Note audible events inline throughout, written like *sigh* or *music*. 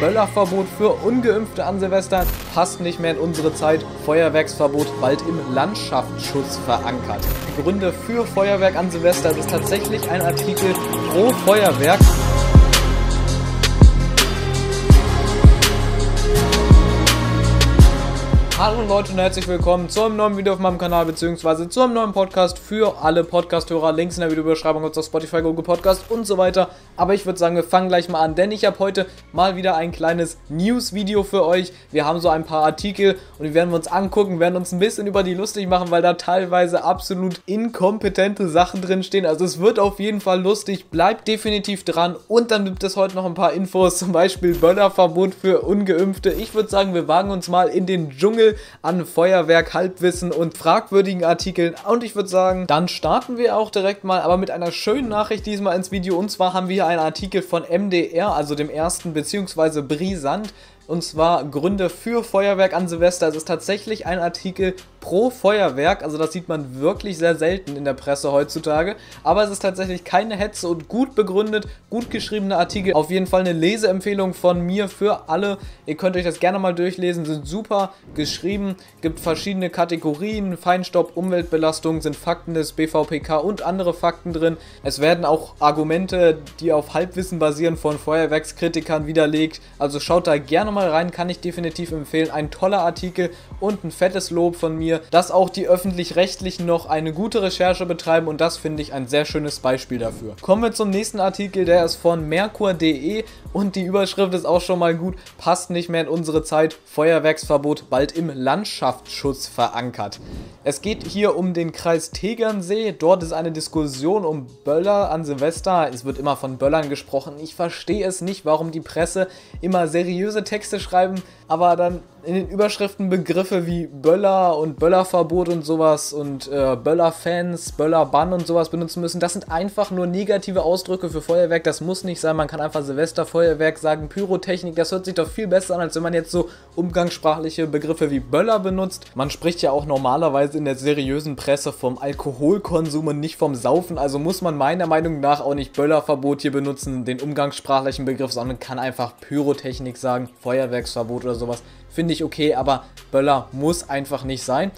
Böllerverbot für Ungeimpfte an Silvester passt nicht mehr in unsere Zeit. Feuerwerksverbot bald im Landschaftsschutz verankert. Gründe für Feuerwerk an Silvester. Ist tatsächlich ein Artikel pro Feuerwerk. Hallo Leute und herzlich willkommen zu einem neuen Video auf meinem Kanal beziehungsweise zu einem neuen Podcast für alle Podcast-Hörer. Links in der Videobeschreibung und auf Spotify, Google Podcast und so weiter. Aber ich würde sagen, wir fangen gleich mal an, denn ich habe heute mal wieder ein kleines News-Video für euch. Wir haben so ein paar Artikel und die werden wir uns angucken, werden uns ein bisschen über die lustig machen, weil da teilweise absolut inkompetente Sachen drinstehen. Also es wird auf jeden Fall lustig, bleibt definitiv dran und dann gibt es heute noch ein paar Infos, zum Beispiel Böllerverbot für Ungeimpfte. Ich würde sagen, wir wagen uns mal in den Dschungel an Feuerwerk, Halbwissen und fragwürdigen Artikeln. Und ich würde sagen, dann starten wir auch direkt mal, aber mit einer schönen Nachricht diesmal ins Video. Und zwar haben wir einen Artikel von MDR, also dem ersten, beziehungsweise Brisant und zwar Gründe für Feuerwerk an Silvester. Es ist tatsächlich ein Artikel pro Feuerwerk, also das sieht man wirklich sehr selten in der Presse heutzutage, aber es ist tatsächlich keine Hetze und gut begründet, gut geschriebene Artikel. Auf jeden Fall eine Leseempfehlung von mir für alle. Ihr könnt euch das gerne mal durchlesen, sind super geschrieben, gibt verschiedene Kategorien, Feinstaub, Umweltbelastung, sind Fakten des BVPK und andere Fakten drin. Es werden auch Argumente, die auf Halbwissen basieren, von Feuerwerkskritikern widerlegt, also schaut da gerne mal rein, kann ich definitiv empfehlen. Ein toller Artikel und ein fettes Lob von mir, dass auch die Öffentlich-Rechtlichen noch eine gute Recherche betreiben und das finde ich ein sehr schönes Beispiel dafür. Kommen wir zum nächsten Artikel, der ist von merkur.de und die Überschrift ist auch schon mal gut, passt nicht mehr in unsere Zeit, Feuerwerksverbot bald im Landschaftsschutz verankert. Es geht hier um den Kreis Tegernsee, dort ist eine Diskussion um Böller an Silvester, es wird immer von Böllern gesprochen, ich verstehe es nicht, warum die Presse immer seriöse Texte schreiben, aber dann in den Überschriften Begriffe wie Böller und Böllerverbot und sowas und äh, Böllerfans, Böllerbann und sowas benutzen müssen. Das sind einfach nur negative Ausdrücke für Feuerwerk. Das muss nicht sein. Man kann einfach Silvesterfeuerwerk sagen, Pyrotechnik. Das hört sich doch viel besser an, als wenn man jetzt so umgangssprachliche Begriffe wie Böller benutzt. Man spricht ja auch normalerweise in der seriösen Presse vom Alkoholkonsum und nicht vom Saufen. Also muss man meiner Meinung nach auch nicht Böllerverbot hier benutzen, den umgangssprachlichen Begriff, sondern kann einfach Pyrotechnik sagen, Feuerwerksverbot oder sowas. Finde ich okay, aber Böller muss einfach nicht sein.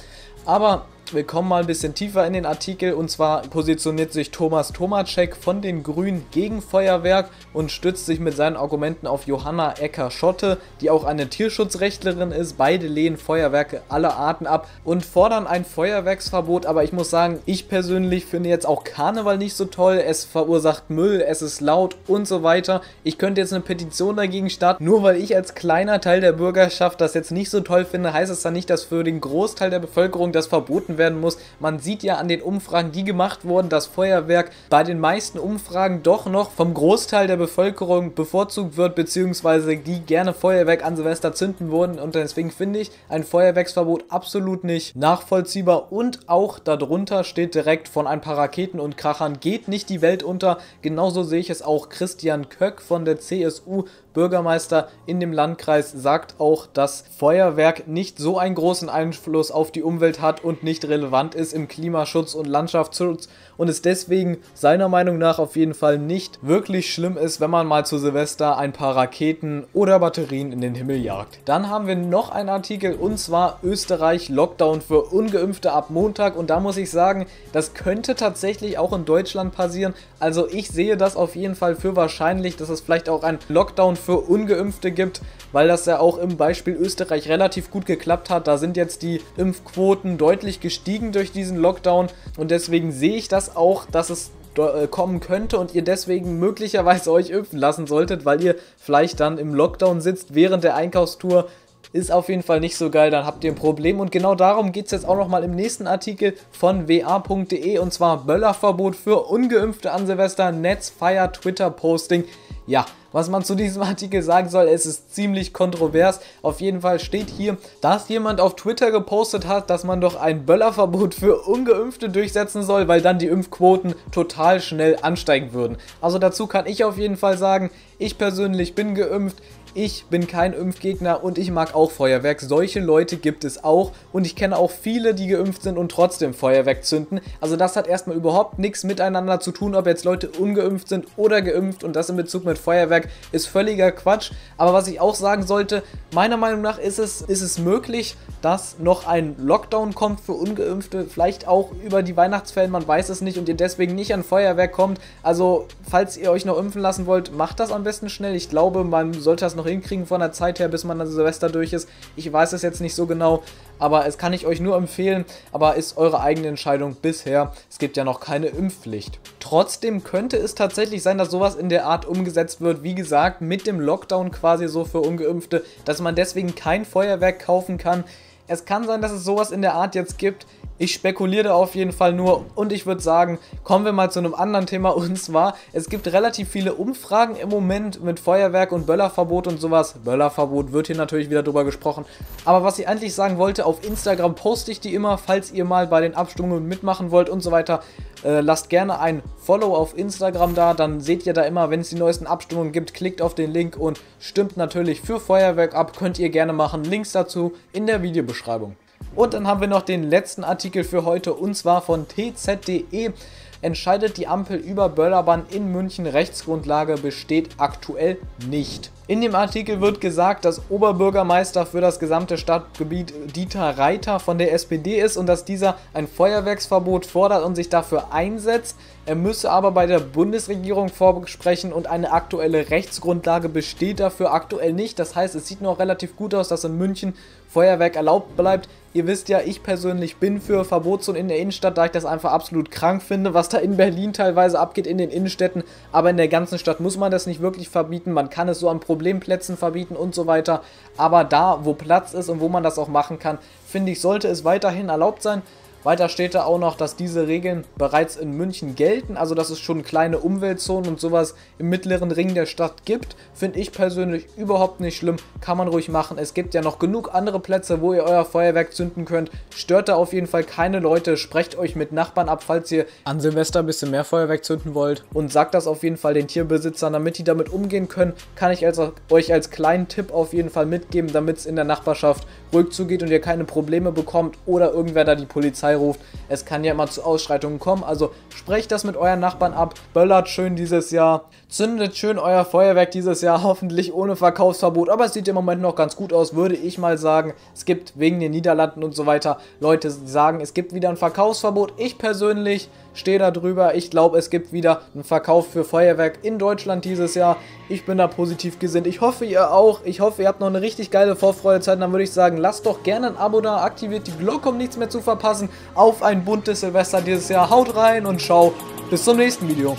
Aber wir kommen mal ein bisschen tiefer in den Artikel und zwar positioniert sich Thomas Tomacek von den Grünen gegen Feuerwerk und stützt sich mit seinen Argumenten auf Johanna Ecker-Schotte, die auch eine Tierschutzrechtlerin ist. Beide lehnen Feuerwerke aller Arten ab und fordern ein Feuerwerksverbot, aber ich muss sagen, ich persönlich finde jetzt auch Karneval nicht so toll. Es verursacht Müll, es ist laut und so weiter. Ich könnte jetzt eine Petition dagegen starten, nur weil ich als kleiner Teil der Bürgerschaft das jetzt nicht so toll finde, heißt es dann nicht, dass für den Großteil der Bevölkerung das verboten wird werden muss. Man sieht ja an den Umfragen, die gemacht wurden, dass Feuerwerk bei den meisten Umfragen doch noch vom Großteil der Bevölkerung bevorzugt wird, beziehungsweise die gerne Feuerwerk an Silvester zünden wurden. Und deswegen finde ich ein Feuerwerksverbot absolut nicht nachvollziehbar. Und auch darunter steht direkt von ein paar Raketen und Krachern geht nicht die Welt unter. Genauso sehe ich es auch Christian Köck von der CSU Bürgermeister in dem Landkreis sagt auch, dass Feuerwerk nicht so einen großen Einfluss auf die Umwelt hat und nicht relevant ist im Klimaschutz und Landschaftsschutz und es deswegen seiner Meinung nach auf jeden Fall nicht wirklich schlimm ist, wenn man mal zu Silvester ein paar Raketen oder Batterien in den Himmel jagt. Dann haben wir noch einen Artikel und zwar Österreich Lockdown für ungeimpfte ab Montag und da muss ich sagen, das könnte tatsächlich auch in Deutschland passieren. Also ich sehe das auf jeden Fall für wahrscheinlich, dass es vielleicht auch ein Lockdown für ungeimpfte gibt, weil das ja auch im Beispiel Österreich relativ gut geklappt hat. Da sind jetzt die Impfquoten deutlich gestiegen durch diesen Lockdown und deswegen sehe ich das auch, dass es äh, kommen könnte und ihr deswegen möglicherweise euch impfen lassen solltet, weil ihr vielleicht dann im Lockdown sitzt während der Einkaufstour. Ist auf jeden Fall nicht so geil, dann habt ihr ein Problem. Und genau darum geht es jetzt auch nochmal im nächsten Artikel von wa.de und zwar Böllerverbot für Ungeimpfte an Silvester, Netzfire, Twitter-Posting. Ja, was man zu diesem *laughs* Artikel sagen soll, es ist ziemlich kontrovers. Auf jeden Fall steht hier, dass jemand auf Twitter gepostet hat, dass man doch ein Böllerverbot für Ungeimpfte durchsetzen soll, weil dann die Impfquoten total schnell ansteigen würden. Also dazu kann ich auf jeden Fall sagen, ich persönlich bin geimpft. Ich bin kein Impfgegner und ich mag auch Feuerwerk. Solche Leute gibt es auch und ich kenne auch viele, die geimpft sind und trotzdem Feuerwerk zünden. Also das hat erstmal überhaupt nichts miteinander zu tun, ob jetzt Leute ungeimpft sind oder geimpft und das in Bezug mit Feuerwerk ist völliger Quatsch. Aber was ich auch sagen sollte, meiner Meinung nach ist es, ist es möglich, dass noch ein Lockdown kommt für Ungeimpfte, vielleicht auch über die Weihnachtsferien, man weiß es nicht und ihr deswegen nicht an Feuerwerk kommt. Also, falls ihr euch noch impfen lassen wollt, macht das am besten schnell. Ich glaube, man sollte das noch hinkriegen von der Zeit her, bis man dann Silvester durch ist. Ich weiß es jetzt nicht so genau, aber es kann ich euch nur empfehlen, aber ist eure eigene Entscheidung bisher. Es gibt ja noch keine Impfpflicht. Trotzdem könnte es tatsächlich sein, dass sowas in der Art umgesetzt wird, wie gesagt, mit dem Lockdown quasi so für Ungeimpfte, dass man deswegen kein Feuerwerk kaufen kann. Es kann sein, dass es sowas in der Art jetzt gibt. Ich spekuliere auf jeden Fall nur und ich würde sagen, kommen wir mal zu einem anderen Thema *laughs* und zwar, es gibt relativ viele Umfragen im Moment mit Feuerwerk und Böllerverbot und sowas. Böllerverbot wird hier natürlich wieder drüber gesprochen. Aber was ich eigentlich sagen wollte, auf Instagram poste ich die immer, falls ihr mal bei den Abstimmungen mitmachen wollt und so weiter. Äh, lasst gerne ein Follow auf Instagram da, dann seht ihr da immer, wenn es die neuesten Abstimmungen gibt, klickt auf den Link und stimmt natürlich für Feuerwerk ab, könnt ihr gerne machen. Links dazu in der Videobeschreibung. Und dann haben wir noch den letzten Artikel für heute und zwar von tz.de. Entscheidet die Ampel über Böllerbahn in München. Rechtsgrundlage besteht aktuell nicht. In dem Artikel wird gesagt, dass Oberbürgermeister für das gesamte Stadtgebiet Dieter Reiter von der SPD ist und dass dieser ein Feuerwerksverbot fordert und sich dafür einsetzt. Er müsse aber bei der Bundesregierung vorsprechen und eine aktuelle Rechtsgrundlage besteht dafür aktuell nicht. Das heißt, es sieht noch relativ gut aus, dass in München Feuerwerk erlaubt bleibt. Ihr wisst ja, ich persönlich bin für Verbotszone in der Innenstadt, da ich das einfach absolut krank finde, was da in Berlin teilweise abgeht in den Innenstädten. Aber in der ganzen Stadt muss man das nicht wirklich verbieten. Man kann es so an Problemplätzen verbieten und so weiter. Aber da, wo Platz ist und wo man das auch machen kann, finde ich, sollte es weiterhin erlaubt sein. Weiter steht da auch noch, dass diese Regeln bereits in München gelten, also dass es schon kleine Umweltzonen und sowas im mittleren Ring der Stadt gibt. Finde ich persönlich überhaupt nicht schlimm, kann man ruhig machen. Es gibt ja noch genug andere Plätze, wo ihr euer Feuerwerk zünden könnt. Stört da auf jeden Fall keine Leute, sprecht euch mit Nachbarn ab, falls ihr an Silvester ein bisschen mehr Feuerwerk zünden wollt. Und sagt das auf jeden Fall den Tierbesitzern, damit die damit umgehen können. Kann ich also euch als kleinen Tipp auf jeden Fall mitgeben, damit es in der Nachbarschaft ruhig zugeht und ihr keine Probleme bekommt oder irgendwer da die Polizei Ruft. Es kann ja immer zu Ausschreitungen kommen, also sprecht das mit euren Nachbarn ab, böllert schön dieses Jahr, zündet schön euer Feuerwerk dieses Jahr, *laughs* hoffentlich ohne Verkaufsverbot, aber es sieht im Moment noch ganz gut aus, würde ich mal sagen. Es gibt wegen den Niederlanden und so weiter Leute, die sagen, es gibt wieder ein Verkaufsverbot. Ich persönlich stehe da drüber. Ich glaube, es gibt wieder einen Verkauf für Feuerwerk in Deutschland dieses Jahr. Ich bin da positiv gesinnt. Ich hoffe, ihr auch. Ich hoffe, ihr habt noch eine richtig geile Vorfreudezeit. Dann würde ich sagen, lasst doch gerne ein Abo da, aktiviert die Glocke, um nichts mehr zu verpassen. Auf ein buntes Silvester dieses Jahr. Haut rein und ciao. Bis zum nächsten Video.